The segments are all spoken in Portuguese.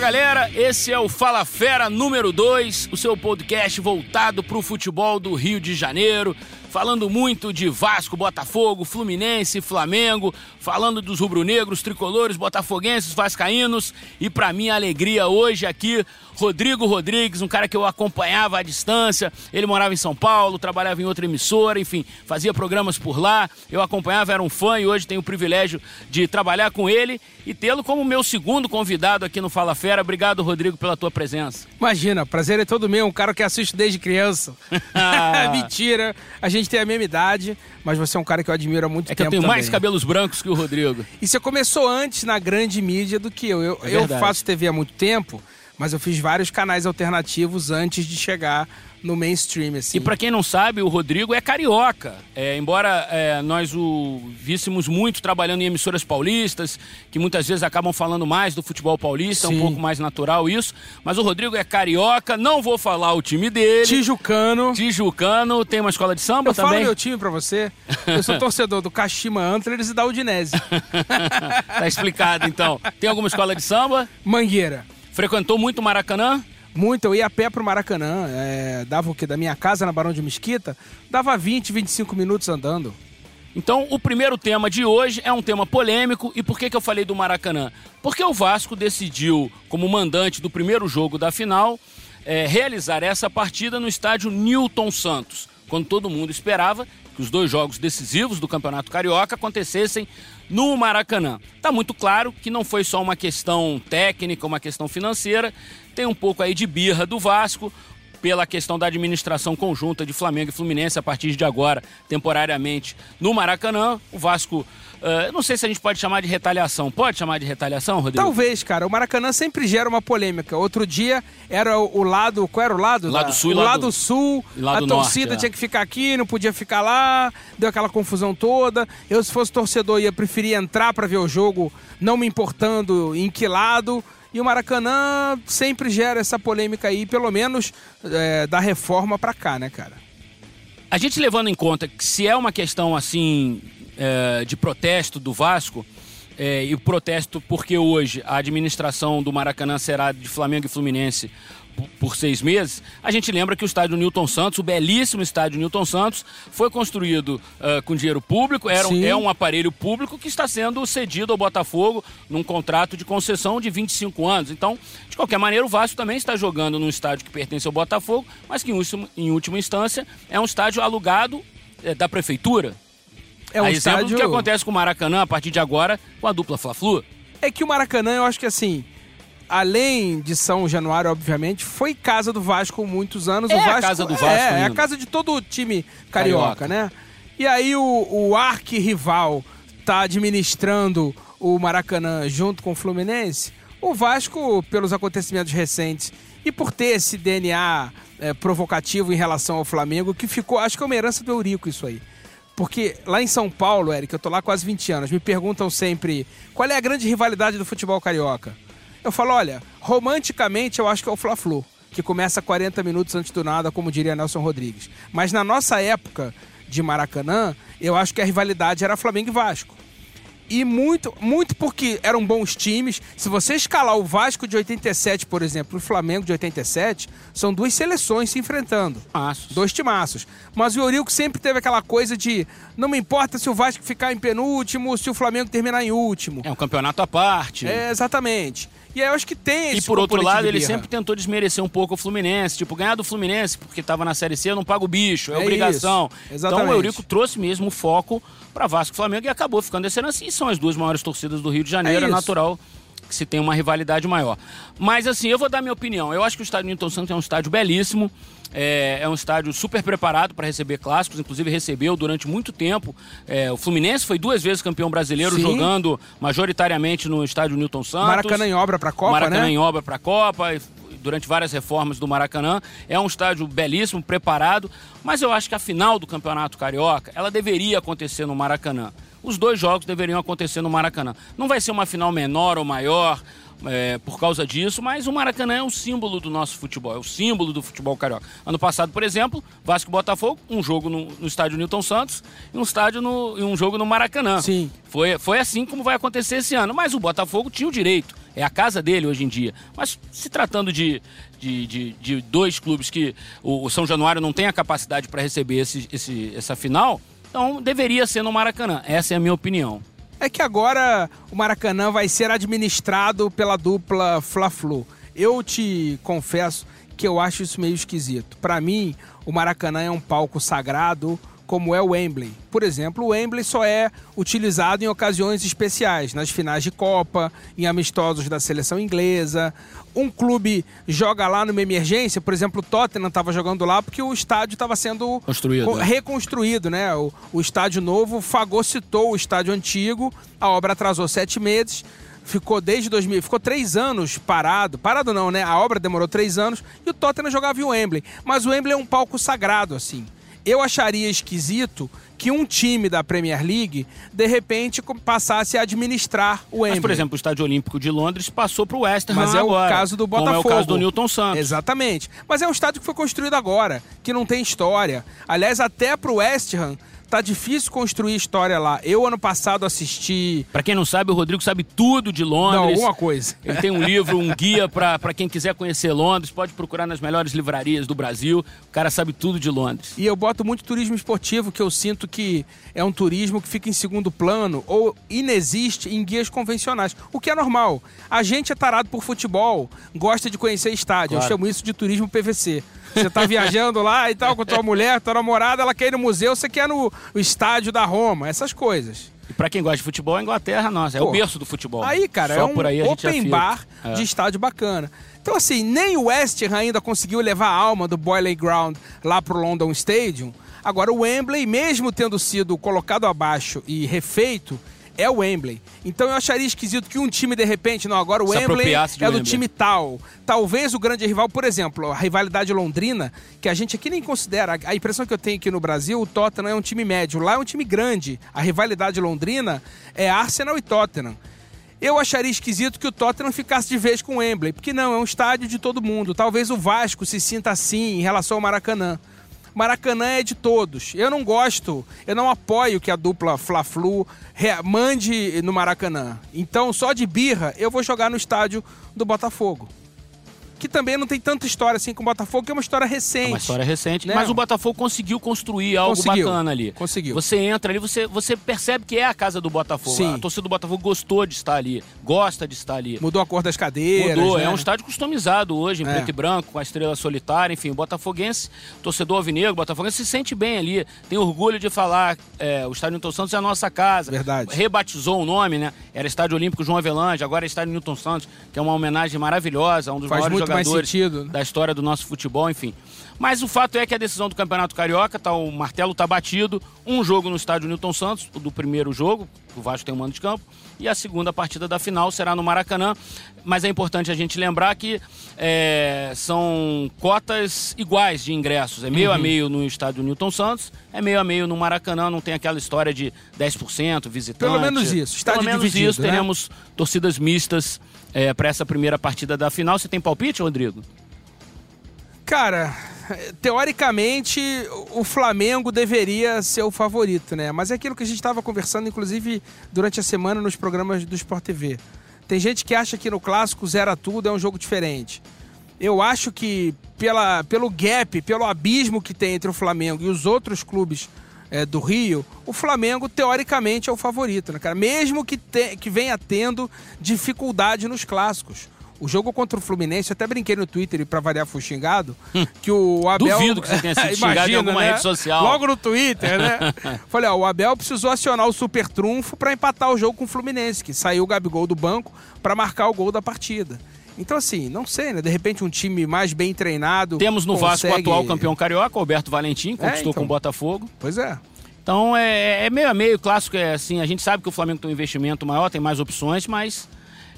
Galera, esse é o Fala Fera número 2, o seu podcast voltado para o futebol do Rio de Janeiro falando muito de Vasco, Botafogo, Fluminense, Flamengo, falando dos rubro-negros, tricolores, botafoguenses, vascaínos e para minha alegria hoje aqui, Rodrigo Rodrigues, um cara que eu acompanhava à distância, ele morava em São Paulo, trabalhava em outra emissora, enfim, fazia programas por lá, eu acompanhava, era um fã e hoje tenho o privilégio de trabalhar com ele e tê-lo como meu segundo convidado aqui no Fala Fera. Obrigado, Rodrigo, pela tua presença. Imagina, prazer é todo meu, um cara que assiste desde criança. Mentira, a gente tem a mesma idade, mas você é um cara que eu admiro há muito é tempo. É que eu tenho também. mais cabelos brancos que o Rodrigo. E você começou antes na grande mídia do que eu. Eu, é eu faço TV há muito tempo, mas eu fiz vários canais alternativos antes de chegar no mainstream. Assim. E para quem não sabe, o Rodrigo é carioca. É, embora é, nós o víssemos muito trabalhando em emissoras paulistas, que muitas vezes acabam falando mais do futebol paulista, Sim. é um pouco mais natural isso. Mas o Rodrigo é carioca, não vou falar o time dele. Tijucano. Tijucano, tem uma escola de samba eu também. Eu falo meu time para você. Eu sou torcedor do Kashima Antlers e da Udinese. tá explicado então. Tem alguma escola de samba? Mangueira. Frequentou muito Maracanã? Muito, eu ia a pé pro Maracanã, é, dava o quê? Da minha casa na Barão de Mesquita, dava 20, 25 minutos andando. Então, o primeiro tema de hoje é um tema polêmico. E por que, que eu falei do Maracanã? Porque o Vasco decidiu, como mandante do primeiro jogo da final, é, realizar essa partida no estádio Newton Santos, quando todo mundo esperava que os dois jogos decisivos do Campeonato Carioca acontecessem no Maracanã. Está muito claro que não foi só uma questão técnica, uma questão financeira, tem um pouco aí de birra do Vasco pela questão da administração conjunta de Flamengo e Fluminense a partir de agora, temporariamente, no Maracanã. O Vasco, uh, não sei se a gente pode chamar de retaliação. Pode chamar de retaliação, Rodrigo? Talvez, cara. O Maracanã sempre gera uma polêmica. Outro dia era o lado. Qual era o lado? Lado da, sul o lado, lado sul. Lado a torcida norte, tinha é. que ficar aqui, não podia ficar lá. Deu aquela confusão toda. Eu, se fosse torcedor, ia preferir entrar para ver o jogo, não me importando em que lado. E o Maracanã sempre gera essa polêmica aí, pelo menos é, da reforma para cá, né, cara? A gente levando em conta que se é uma questão assim é, de protesto do Vasco, é, e o protesto porque hoje a administração do Maracanã será de Flamengo e Fluminense por seis meses, a gente lembra que o estádio Newton Santos, o belíssimo estádio Newton Santos, foi construído uh, com dinheiro público, era um, é um aparelho público que está sendo cedido ao Botafogo num contrato de concessão de 25 anos. Então, de qualquer maneira, o Vasco também está jogando num estádio que pertence ao Botafogo, mas que em última, em última instância é um estádio alugado é, da prefeitura. É um a estádio... exemplo do que acontece com o Maracanã a partir de agora com a dupla Fla-Flu. É que o Maracanã, eu acho que assim, além de São Januário, obviamente, foi casa do Vasco muitos anos. É o Vasco, a casa do Vasco. É, é a casa de todo o time carioca, carioca. né? E aí o, o arqui-rival tá administrando o Maracanã junto com o Fluminense. O Vasco, pelos acontecimentos recentes e por ter esse DNA é, provocativo em relação ao Flamengo, que ficou, acho que é uma herança do Eurico isso aí. Porque lá em São Paulo, Eric, eu tô lá quase 20 anos, me perguntam sempre qual é a grande rivalidade do futebol carioca. Eu falo, olha, romanticamente eu acho que é o Fla-Flu, que começa 40 minutos antes do nada, como diria Nelson Rodrigues. Mas na nossa época de Maracanã, eu acho que a rivalidade era Flamengo e Vasco. E muito, muito porque eram bons times. Se você escalar o Vasco de 87, por exemplo, e o Flamengo de 87, são duas seleções se enfrentando. Maços. Dois timaços. Mas o Eurico sempre teve aquela coisa de não me importa se o Vasco ficar em penúltimo, se o Flamengo terminar em último. É um campeonato à parte. É, exatamente. E aí eu acho que tem esse E por outro lado, ele sempre tentou desmerecer um pouco o Fluminense. Tipo, ganhar do Fluminense porque estava na Série C, eu não pago o bicho, é, é obrigação. Então o Eurico trouxe mesmo o foco para Vasco e Flamengo e acabou ficando esse ano assim. São as duas maiores torcidas do Rio de Janeiro, é, é natural que se tenha uma rivalidade maior. Mas assim, eu vou dar minha opinião. Eu acho que o estádio Newton Santos é um estádio belíssimo. É, é, um estádio super preparado para receber clássicos, inclusive recebeu durante muito tempo. É, o Fluminense foi duas vezes campeão brasileiro, Sim. jogando majoritariamente no estádio Newton Santos. Maracanã em obra para a Copa, Maracanã né? em obra para a Copa, durante várias reformas do Maracanã. É um estádio belíssimo, preparado, mas eu acho que a final do Campeonato Carioca, ela deveria acontecer no Maracanã. Os dois jogos deveriam acontecer no Maracanã. Não vai ser uma final menor ou maior, é, por causa disso, mas o Maracanã é o símbolo do nosso futebol, é o símbolo do futebol carioca. Ano passado, por exemplo, Vasco e Botafogo, um jogo no, no estádio Newton Santos e um, estádio no, e um jogo no Maracanã. Sim. Foi, foi assim como vai acontecer esse ano, mas o Botafogo tinha o direito, é a casa dele hoje em dia. Mas se tratando de, de, de, de dois clubes que o, o, São Januário não tem a capacidade para receber esse, esse, essa final, então deveria ser no Maracanã. Essa é a minha opinião é que agora o Maracanã vai ser administrado pela dupla Fla-Flu. Eu te confesso que eu acho isso meio esquisito. Para mim, o Maracanã é um palco sagrado como é o Wembley. Por exemplo, o Wembley só é utilizado em ocasiões especiais, nas finais de Copa, em amistosos da seleção inglesa. Um clube joga lá numa emergência, por exemplo, o Tottenham estava jogando lá porque o estádio estava sendo Construído. reconstruído, né? O, o estádio novo fagocitou o estádio antigo, a obra atrasou sete meses ficou desde 2000, ficou três anos parado. Parado não, né? A obra demorou três anos e o Tottenham jogava em Wembley. Mas o Wembley é um palco sagrado, assim eu acharia esquisito que um time da Premier League, de repente, passasse a administrar o Wembley. Mas, por exemplo, o Estádio Olímpico de Londres passou para o West Ham Mas é agora, o caso do Botafogo. Como é o caso do Newton Santos. Exatamente. Mas é um estádio que foi construído agora, que não tem história. Aliás, até para o West Ham tá difícil construir história lá. Eu, ano passado, assisti. Para quem não sabe, o Rodrigo sabe tudo de Londres. Não, alguma coisa. Ele tem um livro, um guia para quem quiser conhecer Londres. Pode procurar nas melhores livrarias do Brasil. O cara sabe tudo de Londres. E eu boto muito turismo esportivo, que eu sinto que é um turismo que fica em segundo plano ou inexiste em guias convencionais. O que é normal. A gente é tarado por futebol, gosta de conhecer estádio. Claro. Eu chamo isso de turismo PVC. Você tá viajando lá e tal com tua mulher, tua namorada, ela quer ir no museu, você quer no estádio da Roma, essas coisas. E pra quem gosta de futebol, a Inglaterra, nossa, é Pô, o berço do futebol. Aí, cara, Só é um por aí open bar é. de estádio bacana. Então, assim, nem o West Ham ainda conseguiu levar a alma do Boiling Ground lá pro London Stadium. Agora, o Wembley, mesmo tendo sido colocado abaixo e refeito, é o Wembley. Então eu acharia esquisito que um time, de repente, não, agora o Se Wembley é do Wembley. time tal. Talvez o grande rival, por exemplo, a rivalidade londrina, que a gente aqui nem considera. A impressão que eu tenho aqui no Brasil, o Tottenham é um time médio. Lá é um time grande. A rivalidade londrina é Arsenal e Tottenham. Eu acharia esquisito que o Tottenham ficasse de vez com o Wembley, porque não, é um estádio de todo mundo. Talvez o Vasco se sinta assim em relação ao Maracanã. Maracanã é de todos. Eu não gosto, eu não apoio que a dupla Fla-Flu mande no Maracanã. Então, só de birra, eu vou jogar no estádio do Botafogo que também não tem tanta história assim com o Botafogo, que é uma história recente. É uma história recente, né? mas o Botafogo conseguiu construir algo conseguiu, bacana ali. Conseguiu. Você entra ali, você, você percebe que é a casa do Botafogo. Sim. A torcida do Botafogo gostou de estar ali, gosta de estar ali. Mudou a cor das cadeiras. Mudou, né? é um estádio customizado hoje, em é. preto e branco, com a estrela solitária, enfim, o botafoguense, torcedor alvinegro, botafoguense se sente bem ali, tem orgulho de falar, é, o estádio Newton Santos é a nossa casa. Verdade. Rebatizou o nome, né? Era Estádio Olímpico João Avelange, agora é Estádio Newton Santos, que é uma homenagem maravilhosa um dos Faz maiores jogadores. Mais sentido da história do nosso futebol, enfim. Mas o fato é que a decisão do Campeonato Carioca, tá, o martelo está batido. Um jogo no estádio Newton Santos, o do primeiro jogo, o Vasco tem um mando de campo, e a segunda partida da final será no Maracanã. Mas é importante a gente lembrar que é, são cotas iguais de ingressos. É meio uhum. a meio no estádio Newton Santos, é meio a meio no Maracanã, não tem aquela história de 10% visitante. Pelo menos isso, estádio Pelo menos dividido, isso, né? teremos torcidas mistas é, para essa primeira partida da final. Você tem palpite, Rodrigo? Cara, teoricamente o Flamengo deveria ser o favorito, né? Mas é aquilo que a gente estava conversando, inclusive, durante a semana nos programas do Sport TV. Tem gente que acha que no clássico zera tudo é um jogo diferente. Eu acho que pela, pelo gap, pelo abismo que tem entre o Flamengo e os outros clubes é, do Rio, o Flamengo teoricamente é o favorito, né, cara? Mesmo que, te, que venha tendo dificuldade nos clássicos. O jogo contra o Fluminense, eu até brinquei no Twitter, para variar fui xingado, hum. que o Abel... Duvido que você tenha sido xingado em alguma né? rede social. Logo no Twitter, né? Falei, ó, o Abel precisou acionar o super trunfo para empatar o jogo com o Fluminense, que saiu o Gabigol do banco para marcar o gol da partida. Então, assim, não sei, né? De repente, um time mais bem treinado. Temos no consegue... Vasco o atual campeão carioca, Alberto Valentim, conquistou é, então. com o Botafogo. Pois é. Então, é, é meio a meio, clássico é assim. A gente sabe que o Flamengo tem um investimento maior, tem mais opções, mas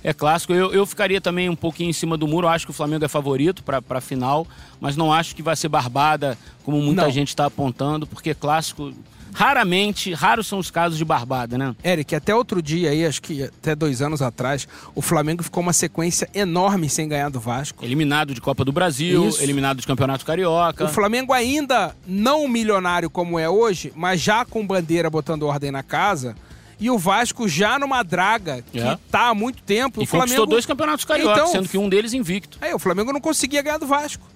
é clássico. Eu, eu ficaria também um pouquinho em cima do muro. Acho que o Flamengo é favorito para a final, mas não acho que vai ser barbada, como muita não. gente está apontando, porque clássico raramente, raros são os casos de barbada, né? Eric, até outro dia aí, acho que até dois anos atrás, o Flamengo ficou uma sequência enorme sem ganhar do Vasco. Eliminado de Copa do Brasil, Isso. eliminado de Campeonato Carioca. O Flamengo ainda não milionário como é hoje, mas já com bandeira botando ordem na casa. E o Vasco já numa draga que é. tá há muito tempo. E o Flamengo... conquistou dois campeonatos cariocas, então, sendo que um deles invicto. É, o Flamengo não conseguia ganhar do Vasco.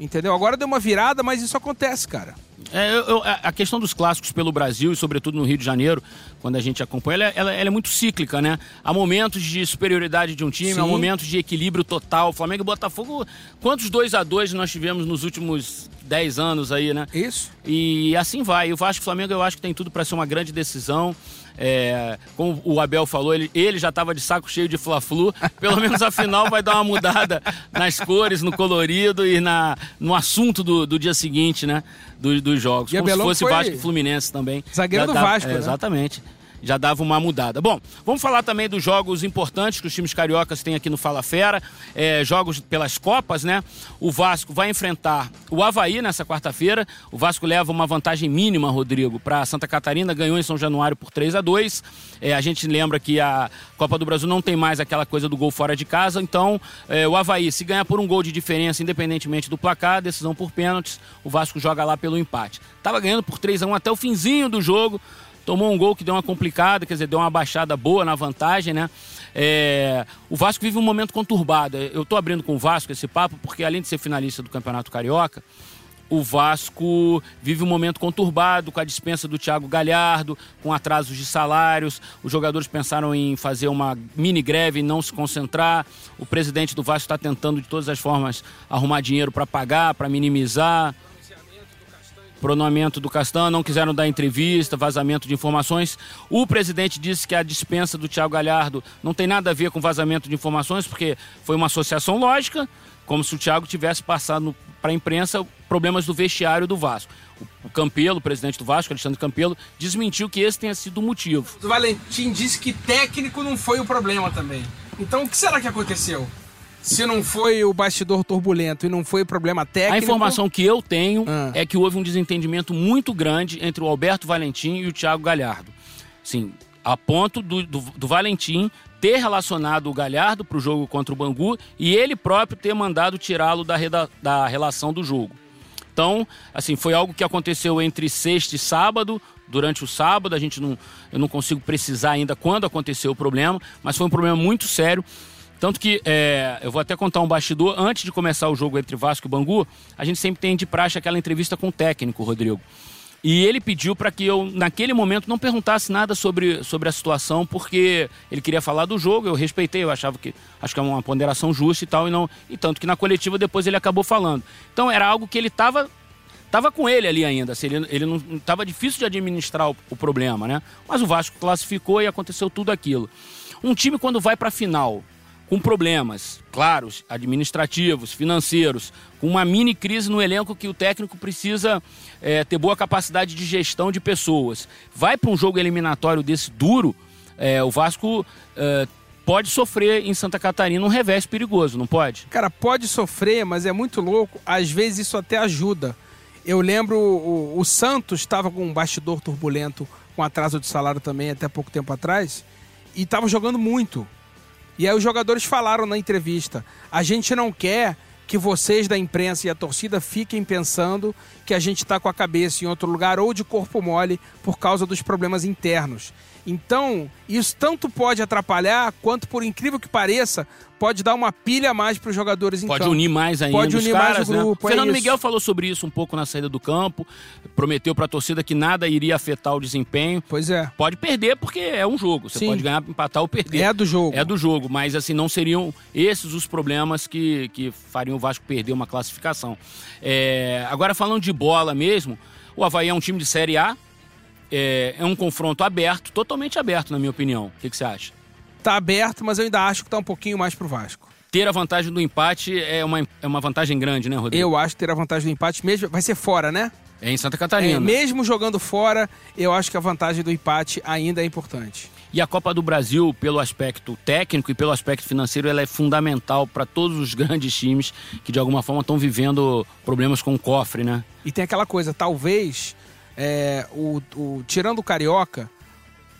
Entendeu? Agora deu uma virada, mas isso acontece, cara. É, eu, eu, a questão dos clássicos pelo Brasil e sobretudo no Rio de Janeiro, quando a gente acompanha, ela, ela, ela é muito cíclica, né? Há momentos de superioridade de um time, Sim. há momentos de equilíbrio total. Flamengo e Botafogo, quantos 2 a 2 nós tivemos nos últimos 10 anos aí, né? Isso. E assim vai. O Vasco Flamengo eu acho que tem tudo para ser uma grande decisão. É, como o Abel falou, ele, ele já estava de saco cheio de Fla-Flu. Pelo menos a final vai dar uma mudada nas cores, no colorido e na, no assunto do, do dia seguinte, né? Do, dos jogos. E como se fosse Vasco e Fluminense também. Zagueiro do Vasco. É, né? Exatamente já dava uma mudada. Bom, vamos falar também dos jogos importantes que os times cariocas têm aqui no Fala Fera, é, jogos pelas Copas, né? O Vasco vai enfrentar o Havaí nessa quarta-feira. O Vasco leva uma vantagem mínima, Rodrigo, para Santa Catarina, ganhou em São Januário por 3 a 2 é, A gente lembra que a Copa do Brasil não tem mais aquela coisa do gol fora de casa, então é, o Havaí, se ganhar por um gol de diferença, independentemente do placar, decisão por pênaltis, o Vasco joga lá pelo empate. Tava ganhando por 3 a 1 até o finzinho do jogo tomou um gol que deu uma complicada, quer dizer, deu uma baixada boa na vantagem, né? É, o Vasco vive um momento conturbado. Eu estou abrindo com o Vasco esse papo porque, além de ser finalista do Campeonato Carioca, o Vasco vive um momento conturbado com a dispensa do Thiago Galhardo, com atrasos de salários. Os jogadores pensaram em fazer uma mini greve e não se concentrar. O presidente do Vasco está tentando de todas as formas arrumar dinheiro para pagar, para minimizar pronunciamento do Castan, não quiseram dar entrevista, vazamento de informações. O presidente disse que a dispensa do Tiago Galhardo não tem nada a ver com vazamento de informações, porque foi uma associação lógica, como se o Thiago tivesse passado para a imprensa problemas do vestiário do Vasco. O Campelo, o presidente do Vasco, Alexandre Campelo, desmentiu que esse tenha sido o motivo. O Valentim disse que técnico não foi o problema também. Então o que será que aconteceu? Se não foi o bastidor turbulento e não foi problema técnico. A informação que eu tenho ah. é que houve um desentendimento muito grande entre o Alberto Valentim e o Thiago Galhardo. Sim, a ponto do, do, do Valentim ter relacionado o Galhardo para o jogo contra o Bangu e ele próprio ter mandado tirá-lo da, da relação do jogo. Então, assim, foi algo que aconteceu entre sexta e sábado, durante o sábado, a gente não, eu não consigo precisar ainda quando aconteceu o problema, mas foi um problema muito sério. Tanto que é, eu vou até contar um bastidor. Antes de começar o jogo entre Vasco e Bangu, a gente sempre tem de praxe aquela entrevista com o técnico, Rodrigo. E ele pediu para que eu, naquele momento, não perguntasse nada sobre, sobre a situação, porque ele queria falar do jogo, eu respeitei, eu achava que acho que é uma ponderação justa e tal, e não. E tanto que na coletiva depois ele acabou falando. Então era algo que ele estava tava com ele ali ainda. Assim, ele, ele não estava difícil de administrar o, o, problema, né? Mas o Vasco classificou e aconteceu tudo aquilo. Um time, quando vai para a final, com problemas, claros, administrativos, financeiros, com uma mini crise no elenco que o técnico precisa é, ter boa capacidade de gestão de pessoas. Vai para um jogo eliminatório desse duro, é, o Vasco é, pode sofrer em Santa Catarina um revés perigoso, não pode? Cara, pode sofrer, mas é muito louco. Às vezes isso até ajuda. Eu lembro o, o Santos estava com um bastidor turbulento, com atraso de salário também até pouco tempo atrás, e estava jogando muito. E aí os jogadores falaram na entrevista: a gente não quer que vocês da imprensa e a torcida fiquem pensando que a gente está com a cabeça em outro lugar ou de corpo mole por causa dos problemas internos. Então, isso tanto pode atrapalhar, quanto, por incrível que pareça, pode dar uma pilha a mais para os jogadores em Pode unir mais ainda Pode unir caras, mais o né? grupo. Né? Fernando Miguel falou sobre isso um pouco na saída do campo, prometeu para a torcida que nada iria afetar o desempenho. Pois é. Pode perder porque é um jogo, você Sim. pode ganhar, empatar ou perder. É do jogo. É do jogo, mas assim, não seriam esses os problemas que, que fariam o Vasco perder uma classificação. É... Agora, falando de bola mesmo, o Havaí é um time de Série A, é, é um confronto aberto, totalmente aberto, na minha opinião. O que, que você acha? Tá aberto, mas eu ainda acho que tá um pouquinho mais pro Vasco. Ter a vantagem do empate é uma, é uma vantagem grande, né, Rodrigo? Eu acho que ter a vantagem do empate mesmo. Vai ser fora, né? É em Santa Catarina. É, mesmo jogando fora, eu acho que a vantagem do empate ainda é importante. E a Copa do Brasil, pelo aspecto técnico e pelo aspecto financeiro, ela é fundamental para todos os grandes times que de alguma forma estão vivendo problemas com o cofre, né? E tem aquela coisa, talvez é, o, o, tirando o Carioca,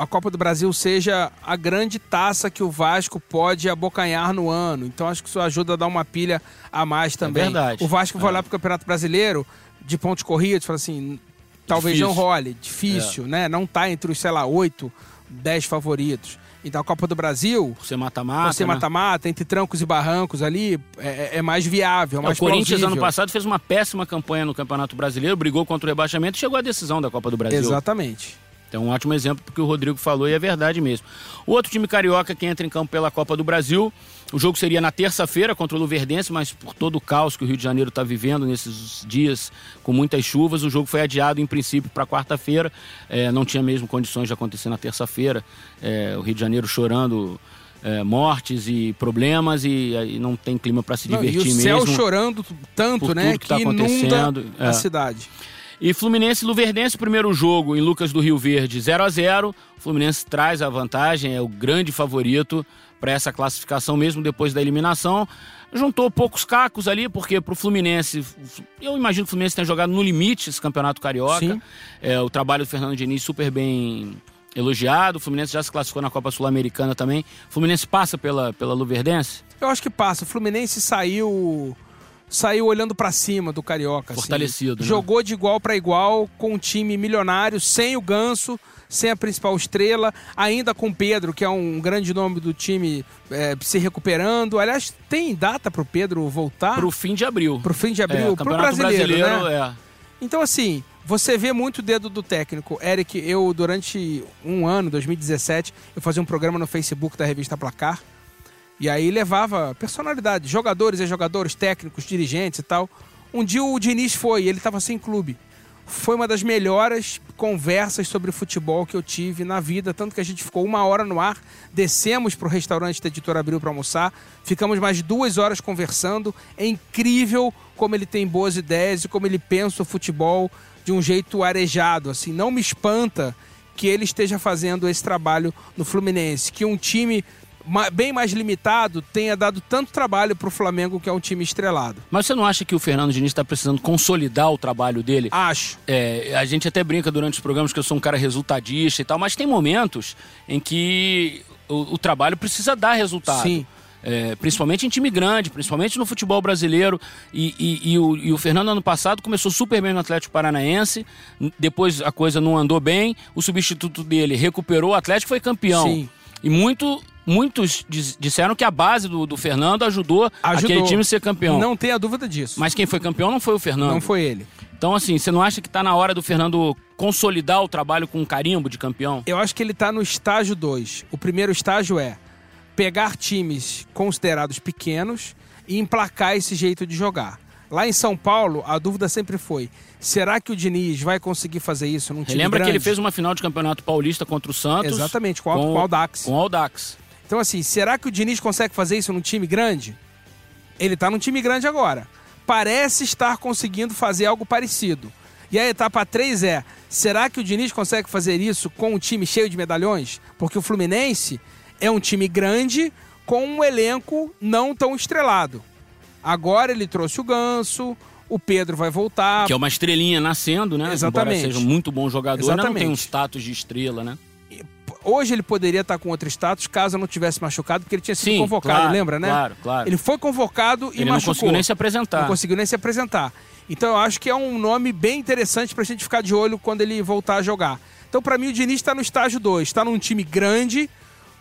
a Copa do Brasil seja a grande taça que o Vasco pode abocanhar no ano. Então acho que isso ajuda a dar uma pilha a mais também. É verdade. O Vasco vai é. olhar para o Campeonato Brasileiro de pontos corridos fala assim, talvez Difícil. não role, difícil, É. né? Não tá entre os, sei lá, oito, dez favoritos. Então a Copa do Brasil, ser mata-mata. você né? mata-mata, entre trancos e barrancos ali, é, é mais viável, é É, mais o Corinthians plausível. ano passado fez uma péssima campanha no Campeonato Brasileiro, brigou contra o rebaixamento e chegou à decisão da Copa do Brasil. Exatamente. Então, um ótimo exemplo porque o Rodrigo falou e é verdade mesmo. O outro time carioca que entra em campo pela Copa do Brasil, o jogo seria na terça-feira contra o Luverdense, mas por todo o caos que o Rio de Janeiro está vivendo nesses dias com muitas chuvas, o jogo foi adiado em princípio para quarta-feira. É, não tinha mesmo condições de acontecer na terça-feira. É, o Rio de Janeiro chorando. é, mortes e problemas e, e não tem clima para se Não, divertir e o céu mesmo. chorando tanto, né, tudo que tá inunda acontecendo, a é. cidade. E Fluminense e Luverdense, primeiro jogo em Lucas do Rio Verde, 0 a 0 O Fluminense traz a vantagem, é o grande favorito para essa classificação, mesmo depois da eliminação. Juntou poucos cacos ali, porque para o Fluminense, eu imagino que o Fluminense tenha jogado no limite esse campeonato carioca. É, o trabalho do Fernando Diniz super bem elogiado. O Fluminense já se classificou na Copa Sul-Americana também. O Fluminense passa pela, pela Luverdense? Eu acho que passa. O Fluminense saiu saiu olhando pra cima do Carioca. assim. Fortalecido, né? Jogou de igual pra igual com um time milionário, sem o Ganso, sem a principal estrela, ainda com o Pedro, que é um grande nome do time, é, se recuperando. Aliás, tem data pro Pedro voltar? Para o fim de abril. Pro fim de abril, é, pro Campeonato brasileiro, né? é. Então, assim, você vê muito o dedo do técnico. Eric, eu, durante um ano, 2017, eu fazia um programa no Facebook da revista Placar. E aí levava personalidades, jogadores e jogadores, técnicos, dirigentes e tal. Um dia o Diniz foi, ele estava sem clube. Foi uma das melhores conversas sobre futebol que eu tive na vida, tanto que a gente ficou uma hora no ar, descemos para o restaurante da Editora Abril para almoçar, ficamos mais duas horas conversando. É incrível como ele tem boas ideias e como ele pensa o futebol de um jeito arejado. Assim, não me espanta que ele esteja fazendo esse trabalho no Fluminense, que um time bem mais limitado tenha dado tanto trabalho para o Flamengo, que é um time estrelado. Mas você não acha que o Fernando Diniz está precisando consolidar o trabalho dele? Acho. É, a gente até brinca durante os programas que eu sou um cara resultadista e tal, mas tem momentos em que o, o trabalho precisa dar resultado. Sim. É, principalmente em time grande, principalmente no futebol brasileiro. E, e- e o, e o Fernando, ano passado, começou super bem no Atlético Paranaense. Depois a coisa não andou bem. O substituto dele recuperou. O Atlético foi campeão. Sim. E muito, muitos dis- disseram que a base do, do Fernando ajudou, Ajudou. aquele time a ser campeão. Não tenha dúvida disso. Mas quem foi campeão não foi o Fernando. Não foi ele. Então, assim, você não acha que tá na hora do Fernando consolidar o trabalho com um carimbo de campeão? Eu acho que ele tá no estágio 2. O primeiro estágio é pegar times considerados pequenos e emplacar esse jeito de jogar. Lá em São Paulo, a dúvida sempre foi: será que o Diniz vai conseguir fazer isso num time Lembra que ele grande? fez uma final de campeonato paulista contra o Santos? Exatamente, com o- com o Audax. Com o Audax. Então, assim, será que o Diniz consegue fazer isso num time grande? Ele tá num time grande agora. Parece estar conseguindo fazer algo parecido. E a etapa 3 é: será que o Diniz consegue fazer isso com um time cheio de medalhões? Porque o Fluminense é um time grande com um elenco não tão estrelado. Agora ele trouxe o Ganso, o Pedro vai voltar. Que é uma estrelinha nascendo, né? Exatamente. Embora seja um muito bom jogador, né? não tem um Exatamente. status de estrela, né? Hoje ele poderia estar com outro status caso não tivesse machucado, porque ele tinha sido Sim, convocado, claro, lembra, né? claro, claro. Ele foi convocado e Ele não machucou. conseguiu nem se apresentar. Não conseguiu nem se apresentar. Então eu acho que é um nome bem interessante pra gente ficar de olho quando ele voltar a jogar. Então, pra mim, o Diniz está no estágio 2. Está num time grande,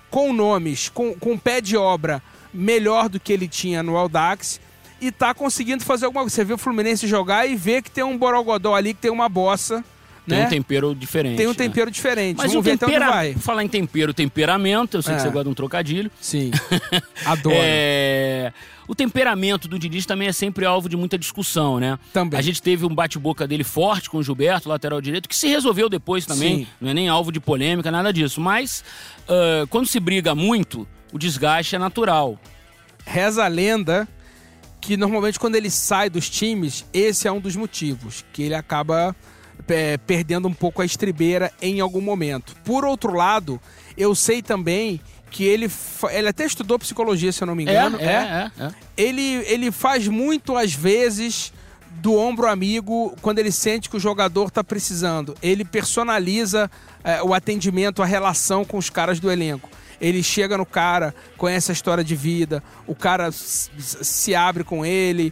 com nomes, com, com pé de obra melhor do que ele tinha no Audax. E tá conseguindo fazer alguma coisa. Você vê o Fluminense jogar e vê que tem um Borogodó ali, que tem uma bossa. Tem né? um tempero diferente. Tem um né? tempero diferente. Mas Vamos o tempera... vai. Falar em tempero, temperamento, eu sei É. que você gosta de um trocadilho. Sim. Adoro. É, O temperamento do Diniz também é sempre alvo de muita discussão, né? Também. A gente teve um bate-boca dele forte com o Gilberto, lateral direito, que se resolveu depois também. Sim. Não é nem alvo de polêmica, nada disso. Mas ah, quando se briga muito, o desgaste é natural. Reza a lenda que normalmente quando ele sai dos times, esse é um dos motivos, que ele acaba é, perdendo um pouco a estribeira em algum momento. Por outro lado, eu sei também que ele, ele até estudou psicologia, se eu não me engano. é, é, é. Ele, ele faz muito, às vezes, do ombro amigo quando ele sente que o jogador está precisando. Ele personaliza é, o atendimento, a relação com os caras do elenco. Ele chega no cara, conhece a história de vida, o cara se abre com ele.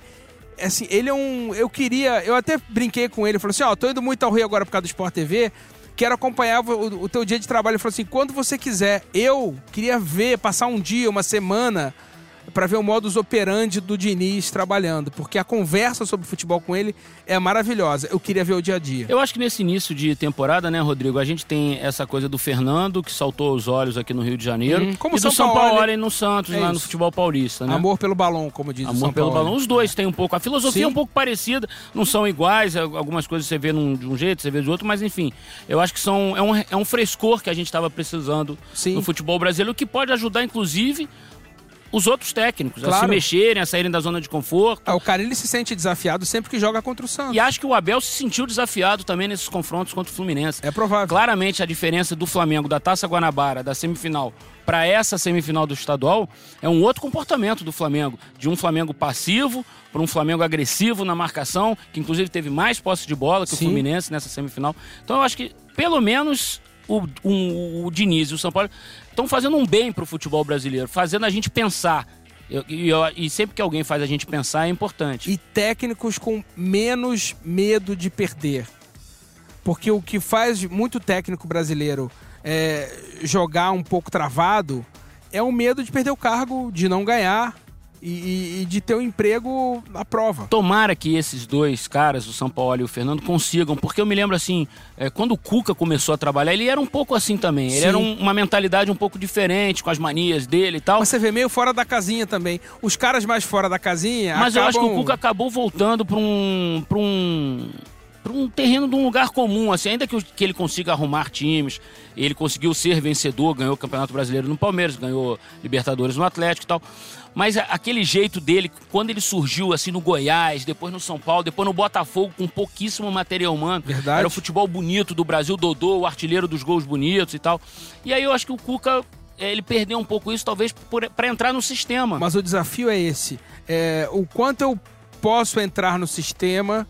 Assim, ele é um. Eu queria. Eu até brinquei com ele, falei assim: Ó, oh, tô indo muito ao Rio agora por causa do Sport TV. Quero acompanhar o, o teu dia de trabalho. Ele falou assim: quando você quiser. Eu queria ver, passar um dia, uma semana para ver o modus operandi do Diniz trabalhando, porque a conversa sobre futebol com ele é maravilhosa. Eu queria ver o dia a dia. Eu acho que nesse início de temporada, né, Rodrigo, a gente tem essa coisa do Fernando, que saltou os olhos aqui no Rio de Janeiro, hum, como e São do São Paulo, Paulo no Santos, é lá no futebol paulista, né? Amor pelo balão, como diz Amor pelo balão. Os dois têm um pouco, a filosofia Sim. é um pouco parecida, não são iguais, algumas coisas você vê num, de um jeito, você vê de outro, mas enfim, eu acho que são, é, um, é um frescor que a gente estava precisando Sim. no futebol brasileiro, que pode ajudar, inclusive, os outros técnicos claro. a se mexerem, a saírem da zona de conforto. Ah, o cara ele se sente desafiado sempre que joga contra o Santos. E acho que o Abel se sentiu desafiado também nesses confrontos contra o Fluminense. É provável. Claramente a diferença do Flamengo da Taça Guanabara, da semifinal, para essa semifinal do estadual é um outro comportamento do Flamengo, de um Flamengo passivo para um Flamengo agressivo na marcação, que inclusive teve mais posse de bola que Sim. o Fluminense nessa semifinal. Então eu acho que pelo menos o, um, o Diniz e o São Paulo estão fazendo um bem para o futebol brasileiro, fazendo a gente pensar. E, e, sempre que alguém faz a gente pensar é importante. E técnicos com menos medo de perder. Porque o que faz muito técnico brasileiro é, jogar um pouco travado é o medo de perder o cargo, de não ganhar, e, e, de ter um emprego à prova. Tomara que esses dois caras, o São Paulo e o Fernando, consigam, porque eu me lembro assim, é, quando o Cuca começou a trabalhar, ele era um pouco assim também. Sim. Ele era um, uma mentalidade um pouco diferente, com as manias dele e tal. Mas você vê meio fora da casinha também. Os caras mais fora da casinha. Mas acabam... eu acho que o Cuca acabou voltando para um. Pra um um terreno de um lugar comum, assim, ainda que, que ele consiga arrumar times, ele conseguiu ser vencedor, ganhou o Campeonato Brasileiro no Palmeiras, ganhou Libertadores no Atlético e tal. Mas aquele jeito dele, quando ele surgiu assim no Goiás, depois no São Paulo, depois no Botafogo, com pouquíssimo material humano. Verdade. Era o futebol bonito do Brasil, Dodô, o artilheiro dos gols bonitos e tal. E aí eu acho que o Cuca é, ele perdeu um pouco isso, talvez para entrar no sistema. Mas o desafio é esse: é, o quanto eu posso entrar no sistema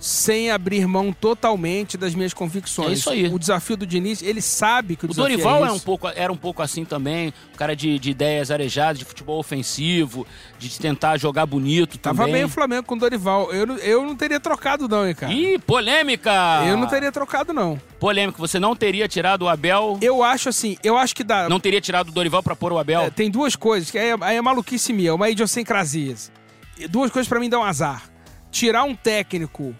sem abrir mão totalmente das minhas convicções. É isso aí. O desafio do Diniz, ele sabe que o, o desafio Dorival é, é um pouco, era um pouco assim também, um cara de, de, ideias arejadas, de futebol ofensivo, de tentar jogar bonito Tava também. bem o Flamengo com o Dorival. Eu, eu não teria trocado não, hein, cara. Ih, polêmica! Eu não teria trocado não. Polêmica, você não teria tirado o Abel? Eu acho assim, eu acho que dá... Não teria tirado o Dorival para pôr o Abel? É, tem duas coisas, que aí é, é maluquice minha, uma idiosincrasia. Duas coisas para mim dão azar. Tirar um técnico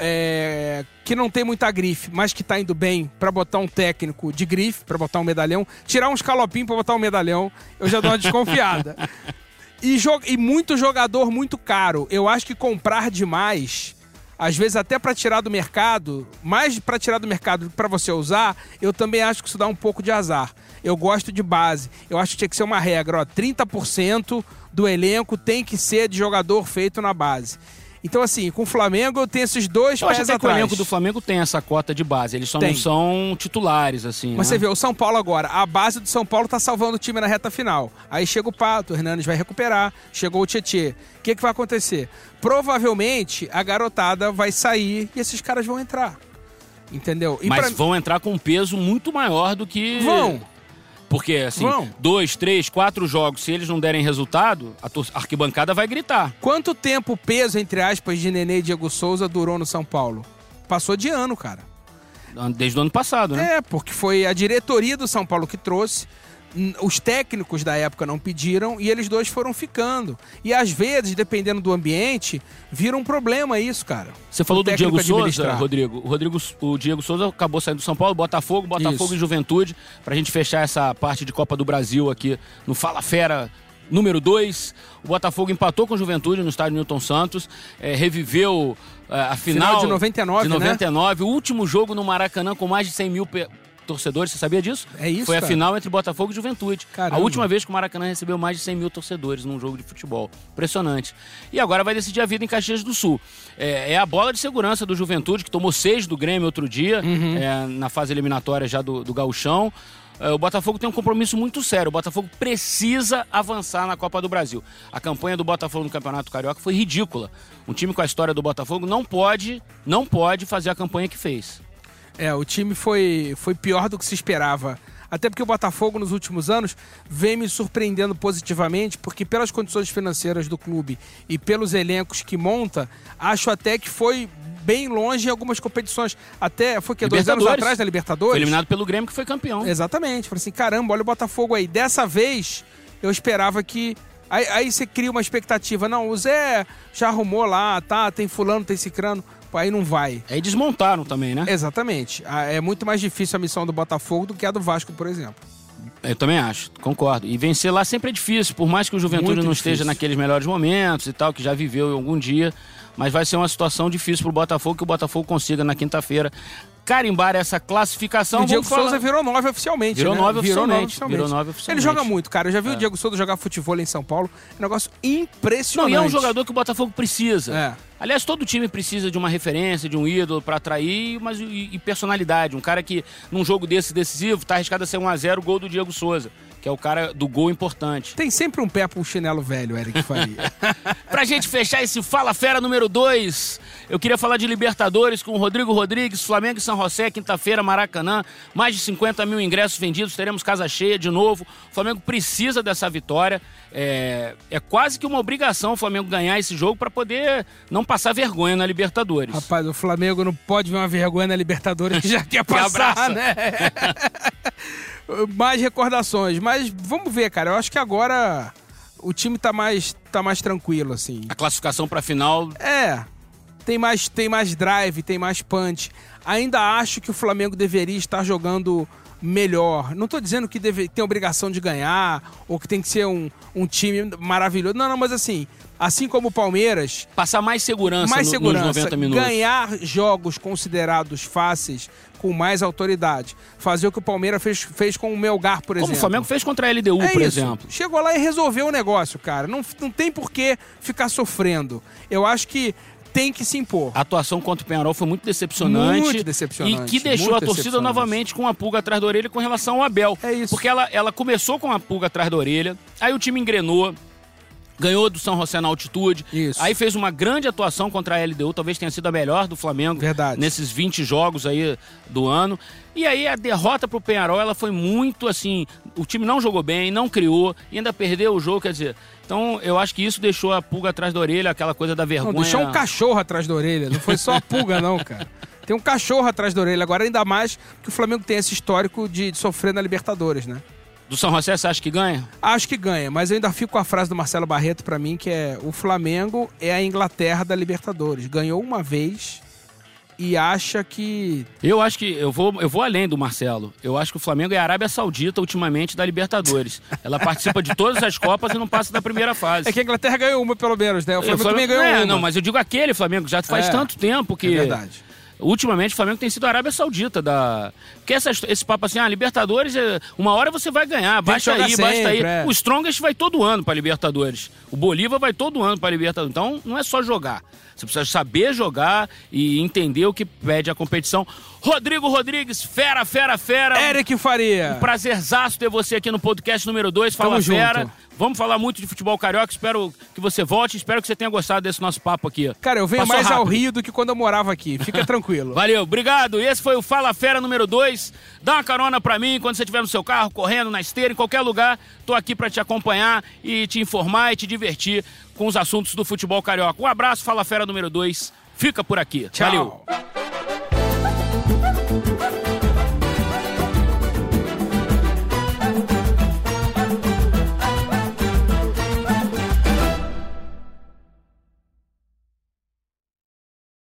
é, que não tem muita grife, mas que tá indo bem para botar um técnico de grife, para botar um medalhão, tirar um escalopim para botar um medalhão, eu já dou uma desconfiada. e, e muito jogador muito caro. Eu acho que comprar demais, às vezes até para tirar do mercado, mais para tirar do mercado para você usar, eu também acho que isso dá um pouco de azar. Eu gosto de base. Eu acho que tinha que ser uma regra, ó, 30% do elenco tem que ser de jogador feito na base. Então, assim, com o Flamengo eu tenho esses dois eu pés acho atrás. Que o elenco do Flamengo tem essa cota de base. Eles só tem. não são titulares, assim. Mas né? você vê, o São Paulo agora, a base do São Paulo tá salvando o time na reta final. Aí chega o Pato, o Hernandes vai recuperar, chegou o Tietê. O que, que vai acontecer? Provavelmente a garotada vai sair e esses caras vão entrar. Entendeu? E Mas pra... vão entrar com um peso muito maior do que. Vão. Porque, assim, Vão. dois, três, quatro jogos, se eles não derem resultado, a arquibancada vai gritar. Quanto tempo o peso, entre aspas, de Nenê e Diego Souza durou no São Paulo? Passou de ano, cara. Desde o ano passado, né? É, porque foi a diretoria do São Paulo que trouxe os técnicos da época não pediram e eles dois foram ficando. E às vezes, dependendo do ambiente, vira um problema isso, cara. Você falou do Diego Souza, Rodrigo. O, Rodrigo. o Diego Souza acabou saindo do São Paulo, Botafogo, Botafogo isso. e Juventude, pra gente fechar essa parte de Copa do Brasil aqui no Fala Fera número 2. O Botafogo empatou com o Juventude no estádio Newton Santos, é, reviveu é, a final, final, de 99, de 99 né? o último jogo no Maracanã com mais de 100 mil torcedores, você sabia disso? É isso, Foi cara. a final entre Botafogo e Juventude. Caramba. A última vez que o Maracanã recebeu mais de 100 mil torcedores num jogo de futebol. Impressionante. E agora vai decidir a vida em Caxias do Sul. É, é a bola de segurança do Juventude, que tomou seis do Grêmio outro dia, uhum. é, na fase eliminatória já do, do Gauchão. é, o Botafogo tem um compromisso muito sério. O Botafogo precisa avançar na Copa do Brasil. A campanha do Botafogo no Campeonato Carioca foi ridícula. Um time com a história do Botafogo não pode, não pode fazer a campanha que fez. É, o time foi, foi pior do que se esperava. Até porque o Botafogo, nos últimos anos, vem me surpreendendo positivamente, porque pelas condições financeiras do clube e pelos elencos que monta, acho até que foi bem longe em algumas competições. Até foi que dois anos atrás na Libertadores. Foi eliminado pelo Grêmio que foi campeão. Exatamente. Falei assim, caramba, olha o Botafogo aí. Dessa vez eu esperava que Aí, aí, você cria uma expectativa. Não, o Zé já arrumou lá, tá? Tem fulano, tem cicrano. Aí não vai. Aí desmontaram também, né? Exatamente. É muito mais difícil a missão do Botafogo do que a do Vasco, por exemplo. Eu também acho, concordo. E vencer lá sempre é difícil, por mais que o Juventude muito não difícil. esteja naqueles melhores momentos e tal, que já viveu algum dia mas vai ser uma situação difícil para o Botafogo que o Botafogo consiga na quinta-feira carimbar essa classificação. o Diego Souza virou nove oficialmente. Virou, né? nove, virou oficialmente. nove oficialmente. Virou nove oficialmente. Ele joga muito, cara. Eu já vi é. o Diego Souza jogar futebol em São Paulo. É um negócio impressionante. Não, e é um jogador que o Botafogo precisa. É. Aliás, todo time precisa de uma referência, de um ídolo para atrair, mas e, e, personalidade. Um cara que, num jogo desse decisivo, tá arriscado a ser 1x0 gol do Diego Souza que é o cara do gol importante. Tem sempre um pé pro chinelo velho, Eric Faria. pra gente fechar esse Fala Fera número 2, eu queria falar de Libertadores com o Rodrigo Rodrigues, Flamengo e São José, quinta-feira, Maracanã. Mais de 50 mil ingressos vendidos, teremos casa cheia de novo. O Flamengo precisa dessa vitória. É, é quase que uma obrigação o Flamengo ganhar esse jogo para poder não passar vergonha na Libertadores. Rapaz, o Flamengo não pode ver uma vergonha na Libertadores que já quer passar, né? mais recordações. Mas vamos ver, cara. Eu acho que agora o time tá mais, tá mais tranquilo, assim. A classificação pra final. É. Tem mais, tem mais drive, tem mais punch. Ainda acho que o Flamengo deveria estar jogando melhor. Não estou dizendo que deve, tem obrigação de ganhar ou que tem que ser um, um time maravilhoso. Não, não, mas assim, assim como o Palmeiras. Passar mais segurança, mais no, segurança nos 90 minutos. Ganhar jogos considerados fáceis com mais autoridade. Fazer o que o Palmeiras fez, fez com o Melgar, por exemplo. Como o Flamengo fez contra a LDU, é por isso. exemplo. Chegou lá e resolveu o negócio, cara. Não, não tem por que ficar sofrendo. Eu acho que tem que se impor. A atuação contra o Penharol foi muito decepcionante. Muito decepcionante. E que deixou a torcida novamente com a pulga atrás da orelha com relação ao Abel. É isso. Porque ela, ela começou com a pulga atrás da orelha, aí o time engrenou, ganhou do São José na altitude. Isso. Aí fez uma grande atuação contra a LDU, talvez tenha sido a melhor do Flamengo Verdade. nesses 20 jogos aí do ano. E aí a derrota pro Penharol, ela foi muito assim, o time não jogou bem, não criou, e ainda perdeu o jogo, quer dizer, então eu acho que isso deixou a pulga atrás da orelha, aquela coisa da vergonha. Não, deixou um cachorro atrás da orelha, não foi só a pulga não, cara. Tem um cachorro atrás da orelha, agora ainda mais que o Flamengo tem esse histórico de, de sofrer na Libertadores, né? Do São José, você acha que ganha? Acho que ganha, mas eu ainda fico com a frase do Marcelo Barreto para mim, que é o Flamengo é a Inglaterra da Libertadores. Ganhou uma vez e acha que. Eu acho que. Eu vou, eu vou além do Marcelo. Eu acho que o Flamengo é a Arábia Saudita ultimamente da Libertadores. Ela participa de todas as Copas e não passa da primeira fase. É que a Inglaterra ganhou uma, pelo menos, né? O Flamengo, o Flamengo também ganhou é, uma. Não, mas eu digo aquele Flamengo, já faz é, tanto tempo que. É verdade. Ultimamente o Flamengo tem sido a Arábia Saudita da. Porque essa, esse papo assim, ah, Libertadores, é, uma hora você vai ganhar, basta aí, sempre, basta aí. É. O Strongest vai todo ano para Libertadores. O Bolívar vai todo ano para Libertadores. Então não é só jogar. Você precisa saber jogar e entender o que pede a competição. Rodrigo Rodrigues, fera, fera, fera. Eric Faria. Um prazerzaço ter você aqui no podcast número 2, Fala Tamo Fera. Junto. Vamos falar muito de futebol carioca. Espero que você volte. Espero que você tenha gostado desse nosso papo aqui. Cara, eu venho Passou mais rápido. ao Rio do que quando eu morava aqui. Fica tranquilo. Valeu, obrigado. Esse foi o Fala Fera número 2. Dá uma carona pra mim quando você estiver no seu carro, correndo, na esteira, em qualquer lugar. Tô aqui para te acompanhar e te informar e te divertir com os assuntos do futebol carioca. Um abraço, Fala Fera número 2. Fica por aqui. Tchau. Valeu.